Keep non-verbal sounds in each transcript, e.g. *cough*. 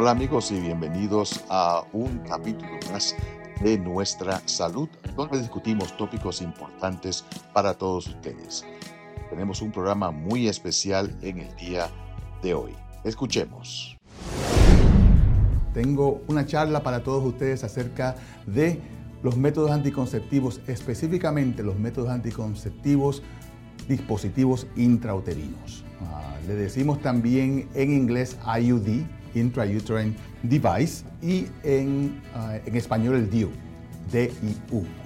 Hola amigos y bienvenidos a un capítulo más de nuestra salud, donde discutimos tópicos importantes para todos ustedes. Tenemos un programa muy especial en el día de hoy. Escuchemos. Tengo una charla para todos ustedes acerca de los métodos anticonceptivos, específicamente los métodos anticonceptivos dispositivos intrauterinos. Ah, le decimos también en inglés IUD, Intrauterine Device, y en, ah, en español el DIU.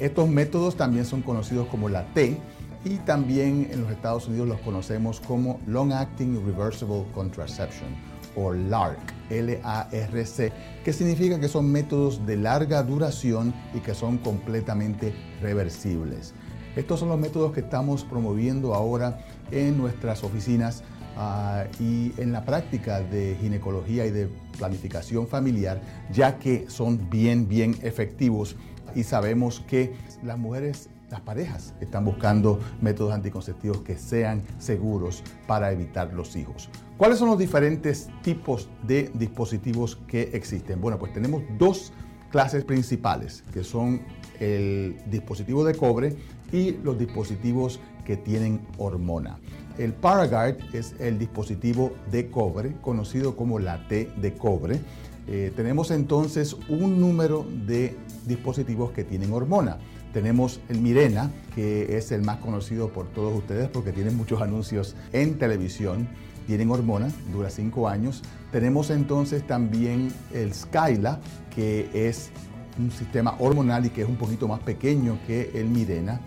Estos métodos también son conocidos como la T y también en los Estados Unidos los conocemos como Long Acting Reversible Contraception o LARC, L-A-R-C, que significa que son métodos de larga duración y que son completamente reversibles. Estos son los métodos que estamos promoviendo ahora en nuestras oficinas ah, y en la práctica de ginecología y de planificación familiar, ya que son bien, bien efectivos y sabemos que las mujeres las parejas están buscando métodos anticonceptivos que sean seguros para evitar los hijos. ¿Cuáles son los diferentes tipos de dispositivos que existen? Bueno, pues tenemos dos clases principales, que son el dispositivo de cobre y los dispositivos que tienen hormona. El Paragard es el dispositivo de cobre, conocido como la T de cobre. Eh, tenemos entonces un número de dispositivos que tienen hormona. Tenemos el Mirena, que es el más conocido por todos ustedes porque tiene muchos *laughs* anuncios en televisión. Tienen hormona, dura 5 años. Tenemos entonces también el Skyla, que es un sistema hormonal y que es un poquito más pequeño que el Mirena.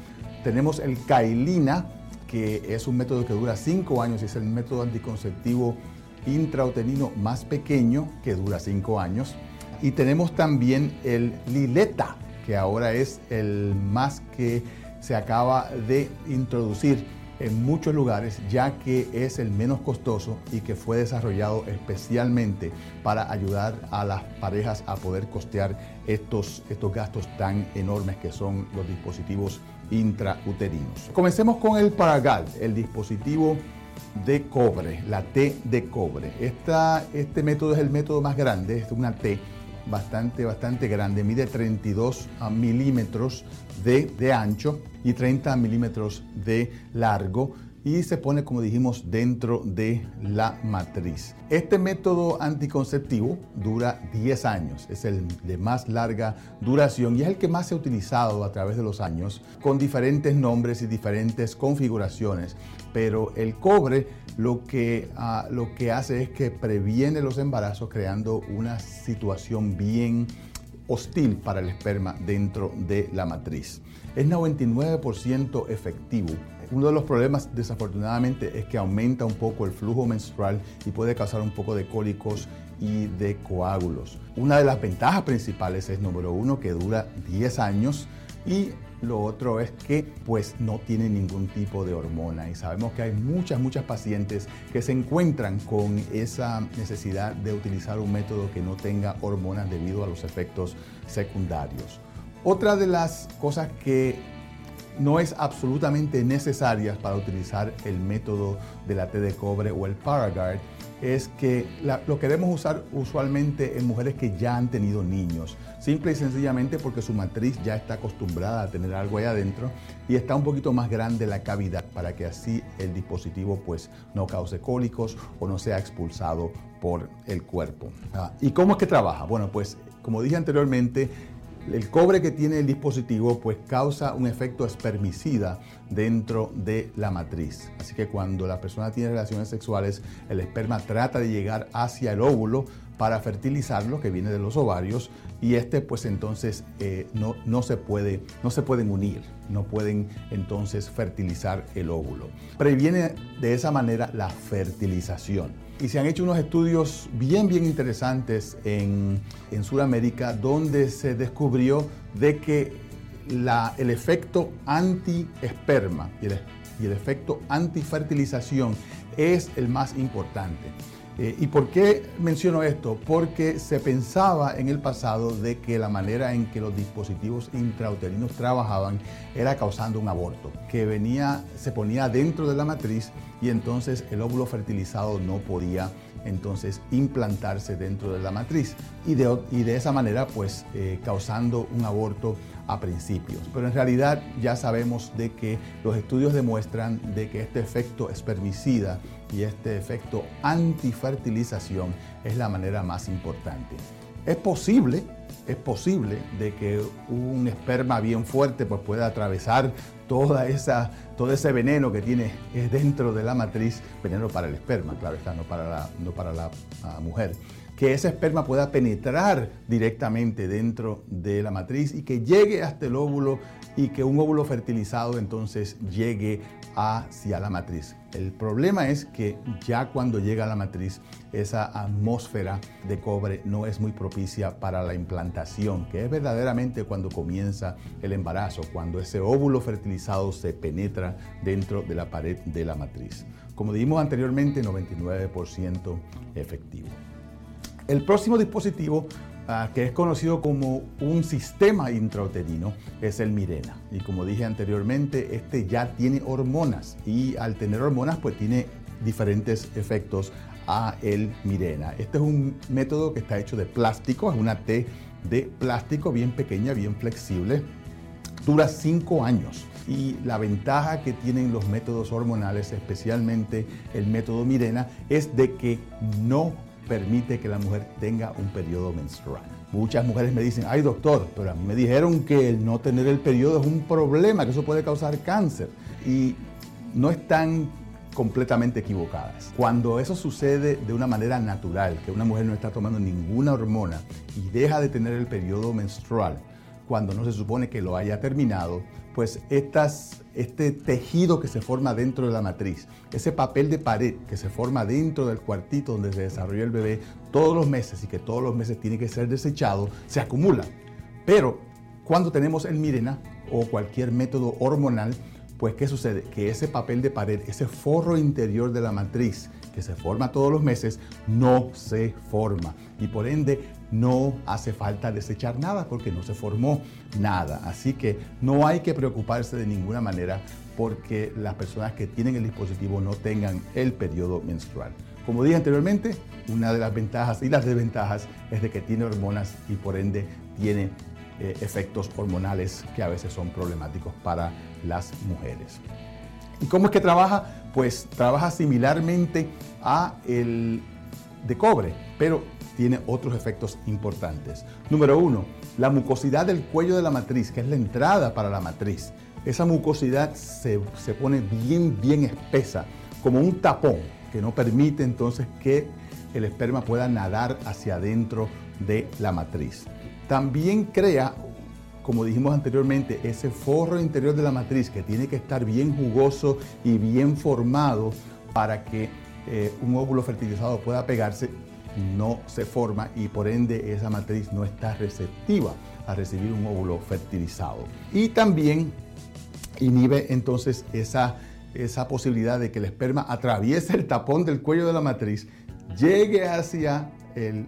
Tenemos el Kailina, que es un método que dura 5 años y es el método anticonceptivo intrauterino más pequeño que dura 5 años. Y tenemos también el Lileta, que ahora es el más que se acaba de introducir en muchos lugares, ya que es el menos costoso y que fue desarrollado especialmente para ayudar a las parejas a poder costear estos, estos gastos tan enormes que son los dispositivos intrauterinos. Comencemos con el Paragal, el dispositivo de cobre, la T de cobre. este método es el método más grande, es una T bastante, bastante grande, mide 32 milímetros de, de ancho y 30 milímetros de largo y se pone, como dijimos, dentro de la matriz. Este método anticonceptivo dura 10 años, es el de más larga duración y es el que más se ha utilizado a través de los años con diferentes nombres y diferentes configuraciones. Pero el cobre lo que, ah, lo que hace es que previene los embarazos creando una situación bien hostil para el esperma dentro de la matriz. Es 99% efectivo uno de los problemas, desafortunadamente, es que aumenta un poco el flujo menstrual y puede causar un poco de cólicos y de coágulos. Una de las ventajas principales es, número uno, que dura 10 años y lo otro es que pues no tiene ningún tipo de hormona y sabemos que hay muchas, muchas pacientes que se encuentran con esa necesidad de utilizar un método que no tenga hormonas debido a los efectos secundarios. Otra de las cosas que no es absolutamente necesaria para utilizar el método de la T de cobre o el Paragard es que lo queremos usar usualmente en mujeres que ya han tenido niños, simple y sencillamente porque su matriz ya está acostumbrada a tener algo ahí adentro y está un poquito más grande la cavidad para que así el dispositivo pues no cause cólicos o no sea expulsado por el cuerpo. Ah, ¿Y cómo es que trabaja? Bueno, pues como dije anteriormente, el cobre que tiene el dispositivo pues causa un efecto espermicida dentro de la matriz. Así que cuando la persona tiene relaciones sexuales, el esperma trata de llegar hacia el óvulo para fertilizarlo, que viene de los ovarios, y este pues entonces eh, no, no, se puede, no se pueden unir, no pueden entonces fertilizar el óvulo. Previene de esa manera la fertilización y se han hecho unos estudios bien, bien interesantes en, en Sudamérica donde se descubrió de que la, el efecto anti-esperma y el, y el efecto antifertilización es el más importante. Eh, ¿Y por qué menciono esto? Porque se pensaba en el pasado de que la manera en que los dispositivos intrauterinos trabajaban era causando un aborto, que venía, se ponía dentro de la matriz y entonces el óvulo fertilizado no podía entonces implantarse dentro de la matriz y de, y de esa manera pues eh, causando un aborto a principios. Pero en realidad ya sabemos de que los estudios demuestran de que este efecto espermicida y este efecto antifertilización es la manera más importante. Es posible, es posible de que un esperma bien fuerte pues pueda atravesar toda esa, todo ese veneno que tiene dentro de la matriz, veneno para el esperma, claro está, no para la, no para la mujer. Que ese esperma pueda penetrar directamente dentro de la matriz y que llegue hasta el óvulo y que un óvulo fertilizado entonces llegue hacia la matriz. El problema es que ya cuando llega a la matriz, esa atmósfera de cobre no es muy propicia para la implantación, que es verdaderamente cuando comienza el embarazo, cuando ese óvulo fertilizado se penetra dentro de la pared de la matriz. Como dijimos anteriormente, 99% efectivo. El próximo dispositivo ah, que es conocido como un sistema intrauterino es el Mirena. Y como dije anteriormente, este ya tiene hormonas y al tener hormonas pues tiene diferentes efectos a el Mirena. Este es un método que está hecho de plástico, es una T de plástico bien pequeña, bien flexible. Dura 5 años y la ventaja que tienen los métodos hormonales, especialmente el método Mirena, es de que no permite que la mujer tenga un periodo menstrual. Muchas mujeres me dicen, ay doctor, pero a mí me dijeron que el no tener el periodo es un problema, que eso puede causar cáncer. Y no están completamente equivocadas. Cuando eso sucede de una manera natural, que una mujer no está tomando ninguna hormona y deja de tener el periodo menstrual, cuando no se supone que lo haya terminado, pues este tejido que se forma dentro de la matriz, ese papel de pared que se forma dentro del cuartito donde se desarrolla el bebé todos los meses y que todos los meses tiene que ser desechado, se acumula. Pero cuando tenemos el Mirena o cualquier método hormonal, pues ¿qué sucede? Que ese papel de pared, ese forro interior de la matriz que se forma todos los meses, no se forma. Y por ende no hace falta desechar nada porque no se formó nada. Así que no hay que preocuparse de ninguna manera porque las personas que tienen el dispositivo no tengan el periodo menstrual. Como dije anteriormente, una de las ventajas y las desventajas es de que tiene hormonas y por ende tiene eh, efectos hormonales que a veces son problemáticos para las mujeres. ¿Y cómo es que trabaja? Pues trabaja similarmente a el de cobre, pero tiene otros efectos importantes. Número uno, la mucosidad del cuello de la matriz, que es la entrada para la matriz. Esa mucosidad se, se pone bien, bien espesa, como un tapón, que no permite entonces que el esperma pueda nadar hacia adentro de la matriz. También crea, como dijimos anteriormente, ese forro interior de la matriz que tiene que estar bien jugoso y bien formado para que eh, un óvulo fertilizado pueda pegarse no se forma y por ende esa matriz no está receptiva a recibir un óvulo fertilizado. Y también inhibe entonces esa, esa posibilidad de que el esperma atraviese el tapón del cuello de la matriz, llegue hacia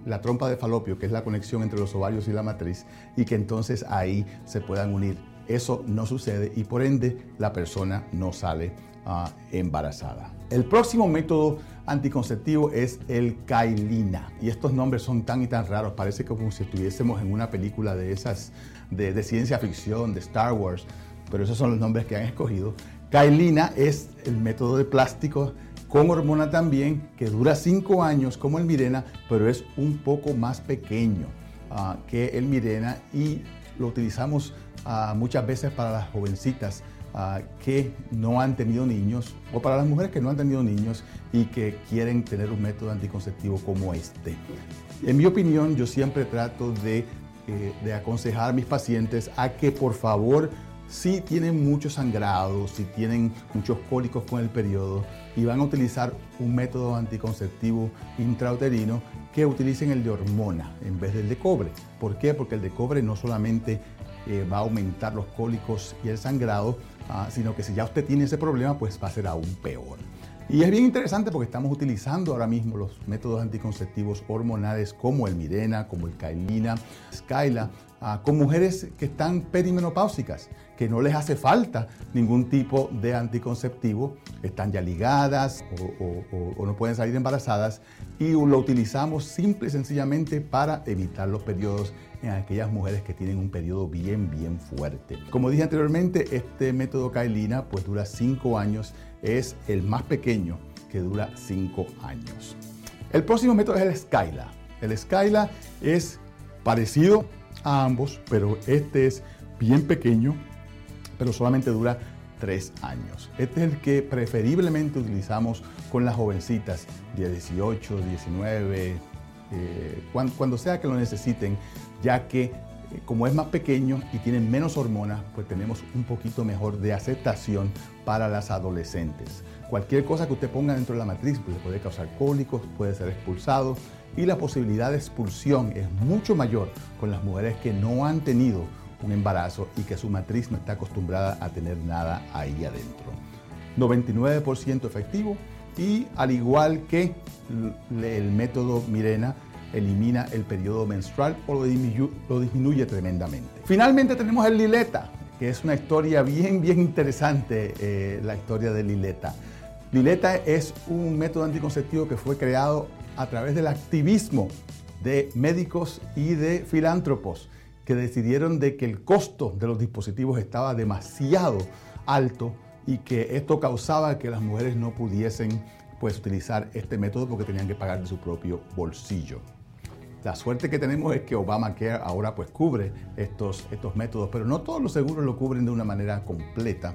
la trompa de falopio, que es la conexión entre los ovarios y la matriz, y que entonces ahí se puedan unir. Eso no sucede y por ende la persona no sale ah, embarazada. El próximo método anticonceptivo es el Kailina. Y estos nombres son tan y tan raros, parece como si estuviésemos en una película de esas de, ciencia ficción, de Star Wars, pero esos son los nombres que han escogido. Kailina es el método de plástico con hormona también, que dura 5 años como el Mirena, pero es un poco más pequeño ah, que el Mirena y lo utilizamos ah, muchas veces para las jovencitas que no han tenido niños o para las mujeres que no han tenido niños y que quieren tener un método anticonceptivo como este. En mi opinión, yo siempre trato de, eh, aconsejar a mis pacientes a que por favor si tienen mucho sangrado, si tienen muchos cólicos con el periodo y van a utilizar un método anticonceptivo intrauterino, que utilicen el de hormona en vez del de cobre. ¿Por qué? Porque el de cobre no solamente eh, va a aumentar los cólicos y el sangrado, Ah, sino que si ya usted tiene ese problema, pues va a ser aún peor. Y es bien interesante porque estamos utilizando ahora mismo los métodos anticonceptivos hormonales como el Mirena, como el Kailina, Skyla, ah, con mujeres que están perimenopáusicas, que no les hace falta ningún tipo de anticonceptivo, están ya ligadas o, no pueden salir embarazadas y lo utilizamos simple y sencillamente para evitar los periodos en aquellas mujeres que tienen un periodo bien, bien fuerte. Como dije anteriormente, este método Kailina pues dura 5 años es el más pequeño que dura 5 años. El próximo método es el Skyla. El Skyla es parecido a ambos, pero este es bien pequeño, pero solamente dura 3 años. Este es el que preferiblemente utilizamos con las jovencitas de 18, 19, cuando sea que lo necesiten, ya que eh, como es más pequeño y tiene menos hormonas, pues tenemos un poquito mejor de aceptación para las adolescentes. Cualquier cosa que usted ponga dentro de la matriz pues, puede causar cólicos, puede ser expulsado y la posibilidad de expulsión es mucho mayor con las mujeres que no han tenido un embarazo y que su matriz no está acostumbrada a tener nada ahí adentro. 99% efectivo y al igual que el método Mirena, elimina el periodo menstrual o lo disminuye, tremendamente. Finalmente tenemos el Lileta, que es una historia bien, bien interesante, eh, la historia de Lileta. Lileta es un método anticonceptivo que fue creado a través del activismo de médicos y de filántropos que decidieron de que el costo de los dispositivos estaba demasiado alto y que esto causaba que las mujeres no pudiesen pues, utilizar este método porque tenían que pagar de su propio bolsillo. La suerte que tenemos es que Obamacare ahora pues cubre estos, estos métodos, pero no todos los seguros lo cubren de una manera completa.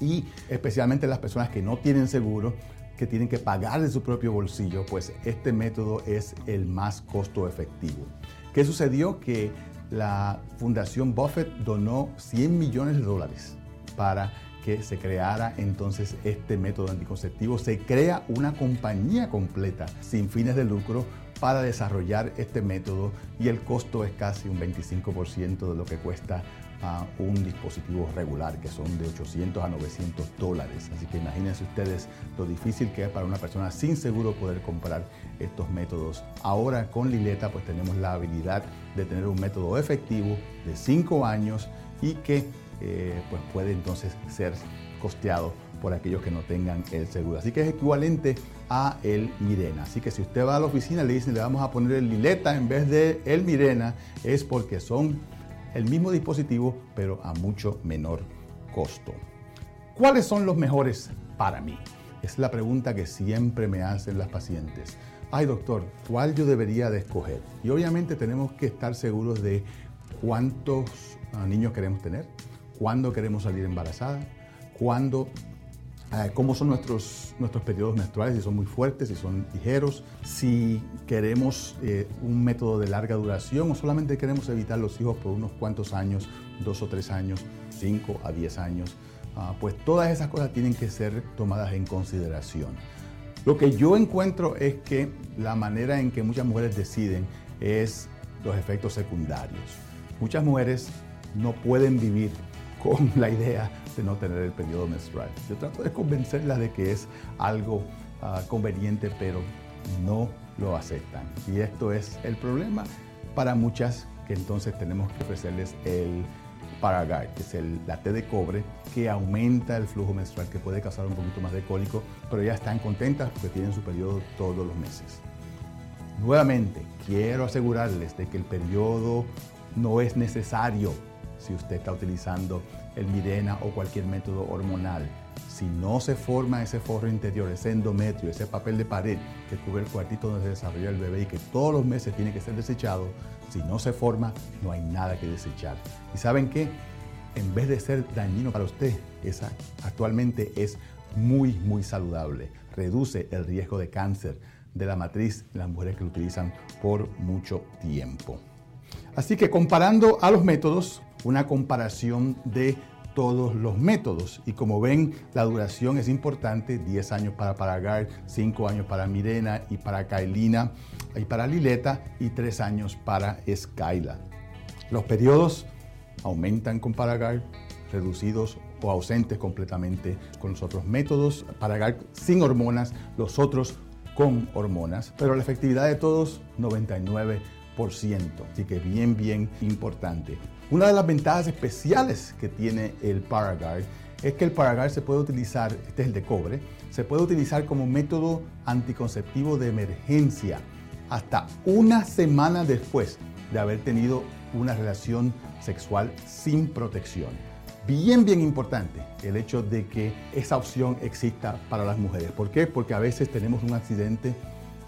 Y especialmente las personas que no tienen seguro, que tienen que pagar de su propio bolsillo, pues este método es el más costo efectivo. ¿Qué sucedió? Que la Fundación Buffett donó 100 millones de dólares para que se creara entonces este método anticonceptivo. Se crea una compañía completa sin fines de lucro para desarrollar este método y el costo es casi un 25% de lo que cuesta ah, un dispositivo regular, que son de 800 a 900 dólares. Así que imagínense ustedes lo difícil que es para una persona sin seguro poder comprar estos métodos. Ahora con Lileta pues tenemos la habilidad de tener un método efectivo de 5 años y que eh, pues puede entonces ser costeado por aquellos que no tengan el seguro. Así que es equivalente a el Mirena. Así que si usted va a la oficina y le dicen le vamos a poner el Lileta en vez de el Mirena, es porque son el mismo dispositivo, pero a mucho menor costo. ¿Cuáles son los mejores para mí? Es la pregunta que siempre me hacen las pacientes. Ay doctor, ¿cuál yo debería de escoger? Y obviamente tenemos que estar seguros de cuántos ah, niños queremos tener, cuándo queremos salir embarazada, cuándo cómo son nuestros, nuestros periodos menstruales, si son muy fuertes, si son ligeros, si queremos eh, un método de larga duración o solamente queremos evitar los hijos por unos cuantos años, dos o tres años, cinco a diez años, ah, pues todas esas cosas tienen que ser tomadas en consideración. Lo que yo encuentro es que la manera en que muchas mujeres deciden es los efectos secundarios. Muchas mujeres no pueden vivir con la idea de no tener el periodo menstrual. Yo trato de convencerlas de que es algo ah, conveniente, pero no lo aceptan. Y esto es el problema para muchas que entonces tenemos que ofrecerles el Paraguay, que es el, la té de cobre, que aumenta el flujo menstrual, que puede causar un poquito más de cólico, pero ya están contentas porque tienen su periodo todos los meses. Nuevamente, quiero asegurarles de que el periodo no es necesario si usted está utilizando el Mirena o cualquier método hormonal. Si no se forma ese forro interior, ese endometrio, ese papel de pared que cubre el cuartito donde se desarrolla el bebé y que todos los meses tiene que ser desechado, si no se forma, no hay nada que desechar. ¿Y saben qué? En vez de ser dañino para usted, esa actualmente es muy, muy saludable. Reduce el riesgo de cáncer de la matriz en las mujeres que lo utilizan por mucho tiempo. Así que comparando a los métodos, una comparación de todos los métodos. Y como ven, la duración es importante, 10 años para Paraguay, 5 años para Mirena y para Kailina y para Lileta y 3 años para Skyla. Los periodos aumentan con Paraguay, reducidos o ausentes completamente con los otros métodos, Paragard sin hormonas, los otros con hormonas, pero la efectividad de todos 99%, así que bien, bien importante. Una de las ventajas especiales que tiene el Paragard es que el Paragard se puede utilizar, este es el de cobre, se puede utilizar como método anticonceptivo de emergencia hasta una semana después de haber tenido una relación sexual sin protección. Bien, bien importante el hecho de que esa opción exista para las mujeres. ¿Por qué? Porque a veces tenemos un accidente,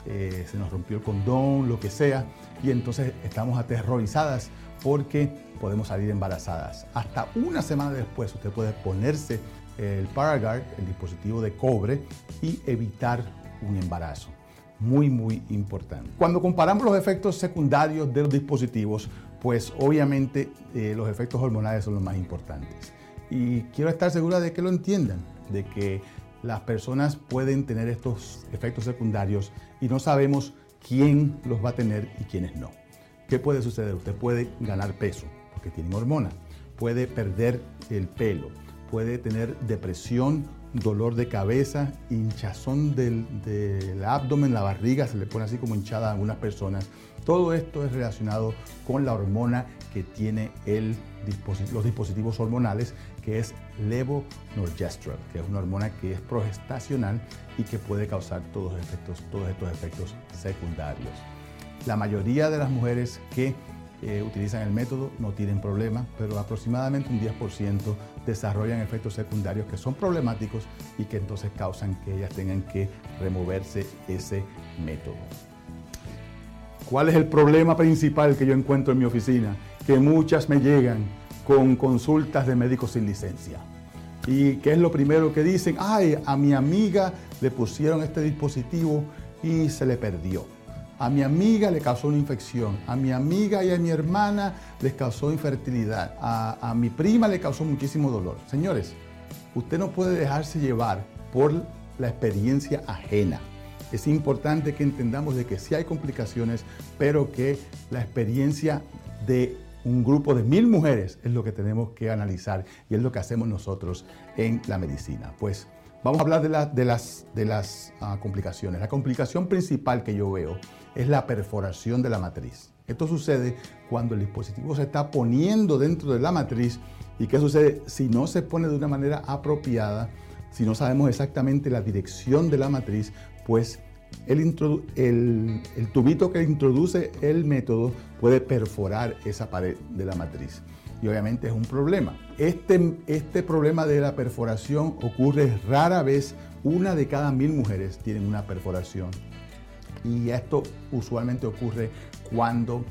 eh, se nos rompió el condón, lo que sea, y entonces estamos aterrorizadas porque podemos salir embarazadas. Hasta una semana después usted puede ponerse el Paragard, el dispositivo de cobre, y evitar un embarazo. Muy, muy importante. Cuando comparamos los efectos secundarios de los dispositivos, pues obviamente eh, los efectos hormonales son los más importantes. Y quiero estar segura de que lo entiendan, de que las personas pueden tener estos efectos secundarios y no sabemos quién los va a tener y quiénes no. ¿Qué puede suceder? Usted puede ganar peso porque tiene hormona, puede perder el pelo, puede tener depresión, dolor de cabeza, hinchazón del, del, abdomen, la barriga se le pone así como hinchada a algunas personas. Todo esto es relacionado con la hormona que tiene el los dispositivos hormonales, que es levonorgestrel, que es una hormona que es progestacional y que puede causar todos, efectos, todos estos efectos secundarios. La mayoría de las mujeres que eh, utilizan el método no tienen problema, pero aproximadamente un 10% desarrollan efectos secundarios que son problemáticos y que entonces causan que ellas tengan que removerse ese método. ¿Cuál es el problema principal que yo encuentro en mi oficina? Que muchas me llegan con consultas de médicos sin licencia. ¿Y qué es lo primero que dicen? Ay, a mi amiga le pusieron este dispositivo y se le perdió a mi amiga le causó una infección, a mi amiga y a mi hermana les causó infertilidad, a, mi prima le causó muchísimo dolor. Señores, usted no puede dejarse llevar por la experiencia ajena. Es importante que entendamos de que sí hay complicaciones, pero que la experiencia de un grupo de mil mujeres es lo que tenemos que analizar y es lo que hacemos nosotros en la medicina. Pues vamos a hablar de, las, las ah, complicaciones. La complicación principal que yo veo es la perforación de la matriz. Esto sucede cuando el dispositivo se está poniendo dentro de la matriz y qué sucede si no se pone de una manera apropiada, si no sabemos exactamente la dirección de la matriz, pues el, tubito que introduce el método puede perforar esa pared de la matriz. Y obviamente es un problema. Este, este problema de la perforación ocurre rara vez. Una de cada mil mujeres tienen una perforación y esto usualmente ocurre cuando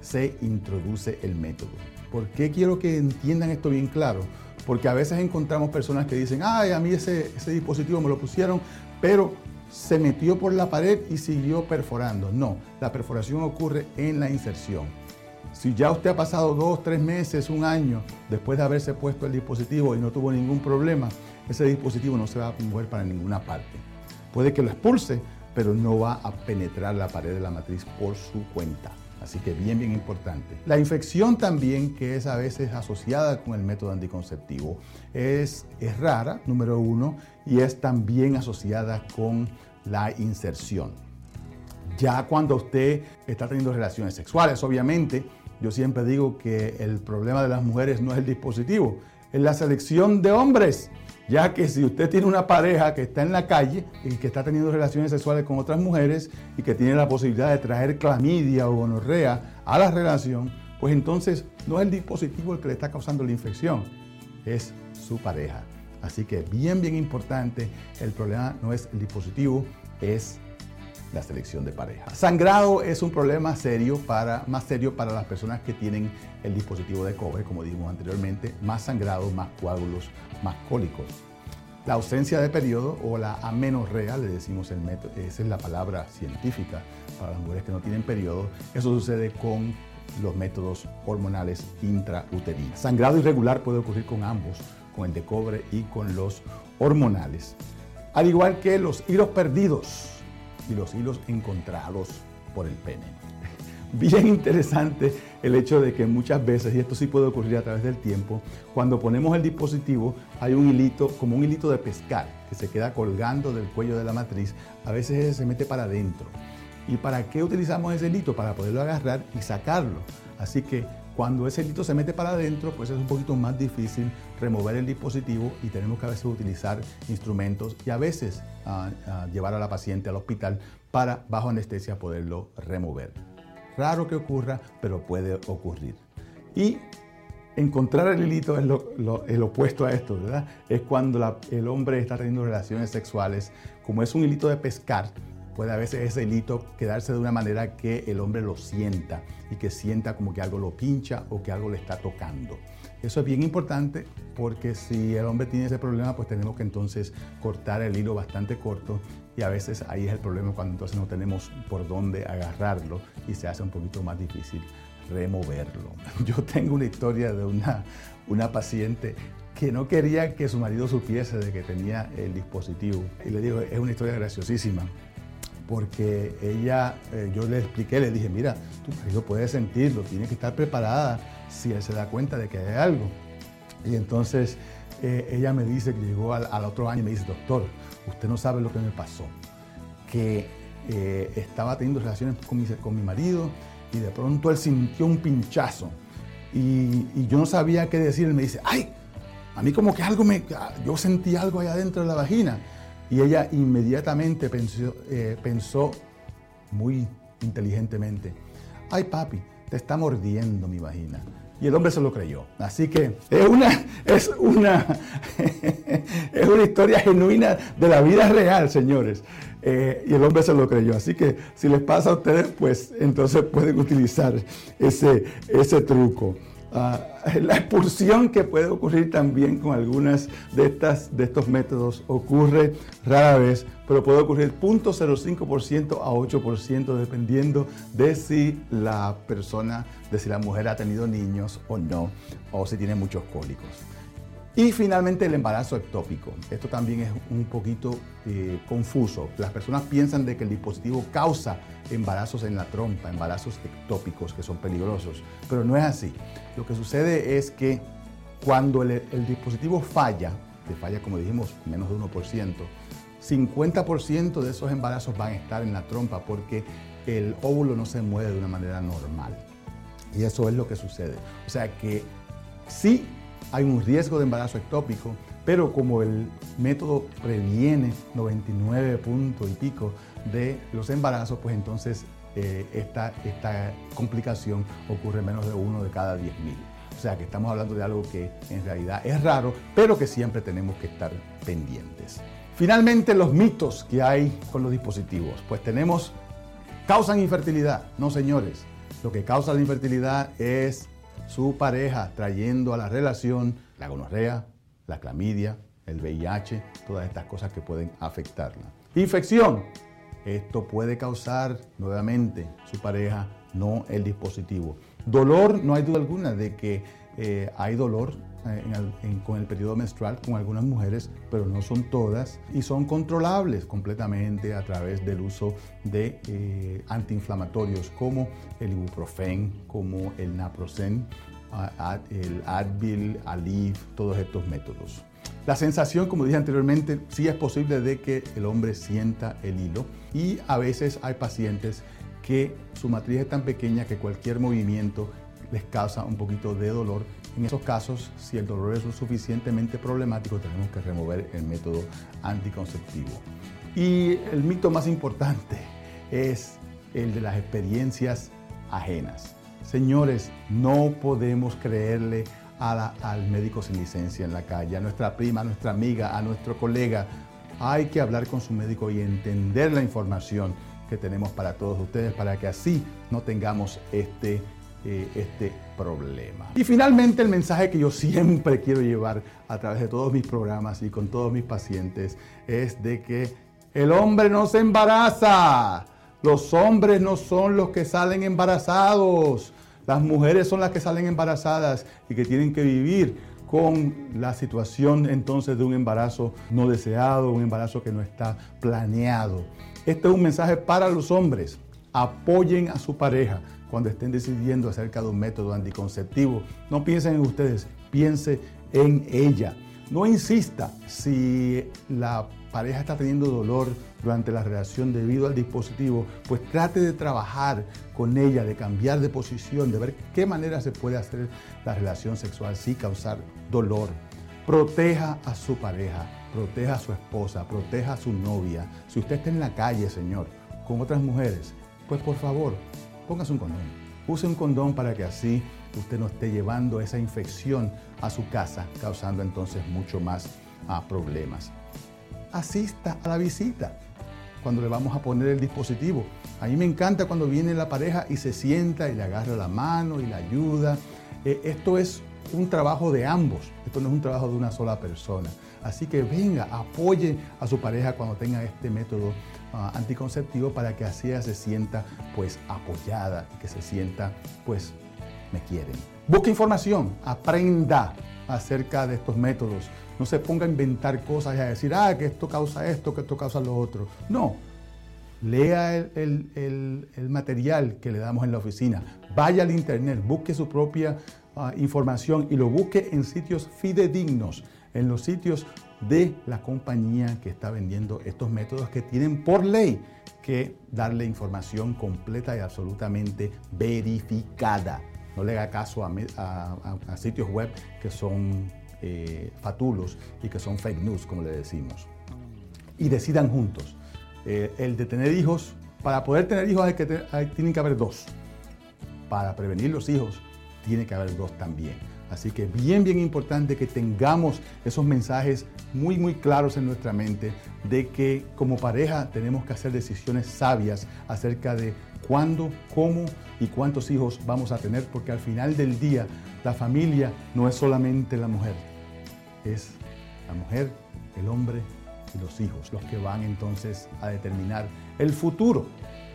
se introduce el método. ¿Por qué quiero que entiendan esto bien claro? Porque a veces encontramos personas que dicen, ay, a mí ese, ese dispositivo me lo pusieron, pero se metió por la pared y siguió perforando. No, la perforación ocurre en la inserción. Si ya usted ha pasado dos, tres meses, un año después de haberse puesto el dispositivo y no tuvo ningún problema, ese dispositivo no se va a mover para ninguna parte. Puede que lo expulse, pero no va a penetrar la pared de la matriz por su cuenta. Así que bien, bien importante. La infección también, que es a veces asociada con el método anticonceptivo, es, es rara, número uno, y es también asociada con la inserción. Ya cuando usted está teniendo relaciones sexuales, obviamente, yo siempre digo que el problema de las mujeres no es el dispositivo, es la selección de hombres ya que si usted tiene una pareja que está en la calle y que está teniendo relaciones sexuales con otras mujeres y que tiene la posibilidad de traer clamidia o gonorrea a la relación, pues entonces no es el dispositivo el que le está causando la infección, es su pareja. Así que bien, bien importante, el problema no es el dispositivo, es la selección de pareja. Sangrado es un problema serio para, más serio para las personas que tienen el dispositivo de cobre, como dijimos anteriormente, más sangrado, más coágulos, más cólicos. La ausencia de periodo o la amenorrea, le decimos el método, esa es la palabra científica para las mujeres que no tienen periodo, eso sucede con los métodos hormonales intrauterinos. Sangrado irregular puede ocurrir con ambos, con el de cobre y con los hormonales. Al igual que los hilos perdidos, y los hilos encontrados por el pene. *laughs* bien interesante el hecho de que muchas veces, y esto sí puede ocurrir a través del tiempo, cuando ponemos el dispositivo hay un hilito, como un hilito de pescar, que se queda colgando del cuello de la matriz, a veces se mete para adentro. ¿Y para qué utilizamos ese hilito? Para poderlo agarrar y sacarlo. Así que cuando ese hilito se mete para adentro, pues es un poquito más difícil remover el dispositivo y tenemos que a veces utilizar instrumentos y a veces ah, ah, llevar a la paciente al hospital para bajo anestesia poderlo remover. Raro que ocurra, pero puede ocurrir. Y encontrar el hilito es el opuesto a esto, ¿verdad? Es cuando el hombre está teniendo relaciones sexuales, como es un hilito de pescar, puede a veces ese hilito quedarse de una manera que el hombre lo sienta y que sienta como que algo lo pincha o que algo le está tocando. Eso es bien importante porque si el hombre tiene ese problema, pues tenemos que entonces cortar el hilo bastante corto y a veces ahí es el problema cuando entonces no tenemos por dónde agarrarlo y se hace un poquito más difícil removerlo. *laughs* Yo tengo una historia de una, una paciente que no quería que su marido supiese de que tenía el dispositivo. Y le digo, es una historia graciosísima porque ella, eh, yo le expliqué, le dije, mira, tu marido puede sentirlo, tiene que estar preparada si él se da cuenta de que hay algo. Y entonces eh, ella me dice llegó al, otro año y me dice, doctor, usted no sabe lo que me pasó, que eh, estaba teniendo relaciones con mi, con mi marido y de pronto él sintió un pinchazo y, yo no sabía qué decir, él me dice, ay, a mí como que algo me, yo sentí algo ahí adentro de la vagina. Y ella inmediatamente pensó, eh, pensó muy inteligentemente, ay papi, te está mordiendo mi vagina. Y el hombre se lo creyó. Así que es una, es una, *laughs* es una historia genuina de la vida real, señores. Eh, y el hombre se lo creyó. Así que si les pasa a ustedes, pues entonces pueden utilizar ese, ese truco. Ah, *laughs* la expulsión que puede ocurrir también con algunas de, estas, de estos métodos ocurre rara vez, pero puede ocurrir 0.05% a 8% dependiendo de si la persona, de si la mujer ha tenido niños o no, o si tiene muchos cólicos. Y finalmente el embarazo ectópico. Esto también es un poquito eh, confuso. Las personas piensan de que el dispositivo causa embarazos en la trompa, embarazos ectópicos que son peligrosos, pero no es así. Lo que sucede es que cuando el, dispositivo falla, que falla como dijimos menos de 1%, 50% de esos embarazos van a estar en la trompa porque el óvulo no se mueve de una manera normal. Y eso es lo que sucede. O sea que sí hay un riesgo de embarazo ectópico, pero como el método previene 99 puntos y pico de los embarazos, pues entonces eh, esta, esta complicación ocurre menos de uno de cada 10 mil. O sea que estamos hablando de algo que en realidad es raro, pero que siempre tenemos que estar pendientes. Finalmente, los mitos que hay con los dispositivos. Pues tenemos, causan infertilidad. No, señores. Lo que causa la infertilidad es su pareja, trayendo a la relación la gonorrea, la clamidia, el VIH, todas estas cosas que pueden afectarla. Infección. Esto puede causar nuevamente su pareja, no el dispositivo. Dolor, no hay duda alguna de que eh, hay dolor eh, con el periodo menstrual con algunas mujeres, pero no son todas, y son controlables completamente a través del uso de eh, antiinflamatorios como el ibuprofen, como el naproxen, el Advil, Aleve, todos estos métodos. La sensación, como dije anteriormente, sí es posible de que el hombre sienta el hilo y a veces hay pacientes que su matriz es tan pequeña que cualquier movimiento les causa un poquito de dolor en esos casos, si el dolor es lo suficientemente problemático, tenemos que remover el método anticonceptivo. Y el mito más importante es el de las experiencias ajenas. Señores, no podemos creerle al médico sin licencia en la calle, a nuestra prima, a nuestra amiga, a nuestro colega. Hay que hablar con su médico y entender la información que tenemos para todos ustedes para que así no tengamos este eh, este problema. Y finalmente el mensaje que yo siempre quiero llevar a través de todos mis programas y con todos mis pacientes es de que el hombre no se embaraza. Los hombres no son los que salen embarazados. Las mujeres son las que salen embarazadas y que tienen que vivir con la situación entonces de un embarazo no deseado, un embarazo que no está planeado. Este es un mensaje para los hombres. Apoyen a su pareja cuando estén decidiendo acerca de un método anticonceptivo. No piensen en ustedes, piense en ella. No insista si la pareja está teniendo dolor durante la relación debido al dispositivo, pues trate de trabajar con ella, de cambiar de posición, de ver qué manera se puede hacer la relación sexual sin causar dolor. Proteja a su pareja, proteja a su esposa, proteja a su novia. Si usted está en la calle, señor, con otras mujeres, pues por favor, póngase un condón. Use un condón para que así usted no esté llevando esa infección a su casa, causando entonces mucho más ah, problemas. Asista a la visita cuando le vamos a poner el dispositivo. A mí me encanta cuando viene la pareja y se sienta y le agarra la mano y la ayuda. Eh, esto es un trabajo de ambos, esto no es un trabajo de una sola persona. Así que venga, apoye a su pareja cuando tenga este método ah, anticonceptivo para que así ella se sienta pues apoyada y que se sienta pues me quieren. Busque información, aprenda acerca de estos métodos. No se ponga a inventar cosas y a decir, ah, que esto causa esto, que esto causa lo otro. No. Lea el, material que le damos en la oficina. Vaya al internet, busque su propia información y lo busque en sitios fidedignos, en los sitios de la compañía que está vendiendo estos métodos que tienen por ley que darle información completa y absolutamente verificada. No le haga caso a sitios web que son eh, fatulos y que son fake news, como le decimos. Y decidan juntos. Eh, el de tener hijos, para poder tener hijos hay que tienen que haber dos. Para prevenir los hijos, tiene que haber dos también. Así que bien, bien importante que tengamos esos mensajes muy, muy claros en nuestra mente de que como pareja tenemos que hacer decisiones sabias acerca de cuándo, cómo y cuántos hijos vamos a tener, porque al final del día la familia no es solamente la mujer, es la mujer, el hombre y los hijos, los que van entonces a determinar el futuro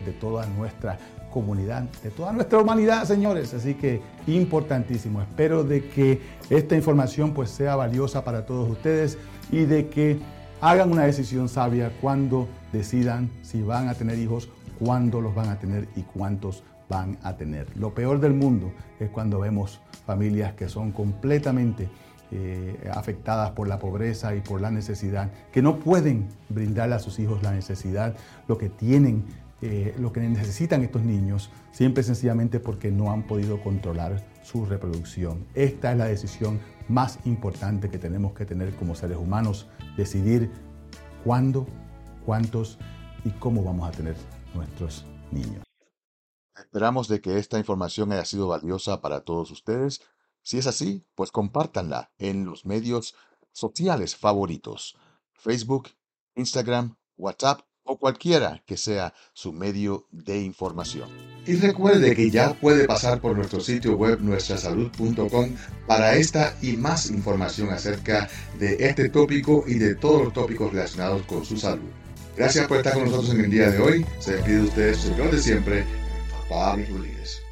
de toda nuestra comunidad, de toda nuestra humanidad, señores. Así que importantísimo. Espero de que esta información pues sea valiosa para todos ustedes y de que hagan una decisión sabia cuando decidan si van a tener hijos, cuándo los van a tener y cuántos van a tener. Lo peor del mundo es cuando vemos familias que son completamente eh, afectadas por la pobreza y por la necesidad, que no pueden brindarle a sus hijos la necesidad, lo que tienen, eh, lo que necesitan estos niños, siempre sencillamente porque no han podido controlar su reproducción. Esta es la decisión más importante que tenemos que tener como seres humanos, decidir cuándo, cuántos y cómo vamos a tener nuestros niños. Esperamos de que esta información haya sido valiosa para todos ustedes. Si es así, pues compártanla en los medios sociales favoritos, Facebook, Instagram, WhatsApp o cualquiera que sea su medio de información. Y recuerde que ya puede pasar por nuestro sitio web nuestrasalud.com para esta y más información acerca de este tópico y de todos los tópicos relacionados con su salud. Gracias por estar con nosotros en el día de hoy. Se despide de ustedes, señor de siempre, Pablo Rodríguez.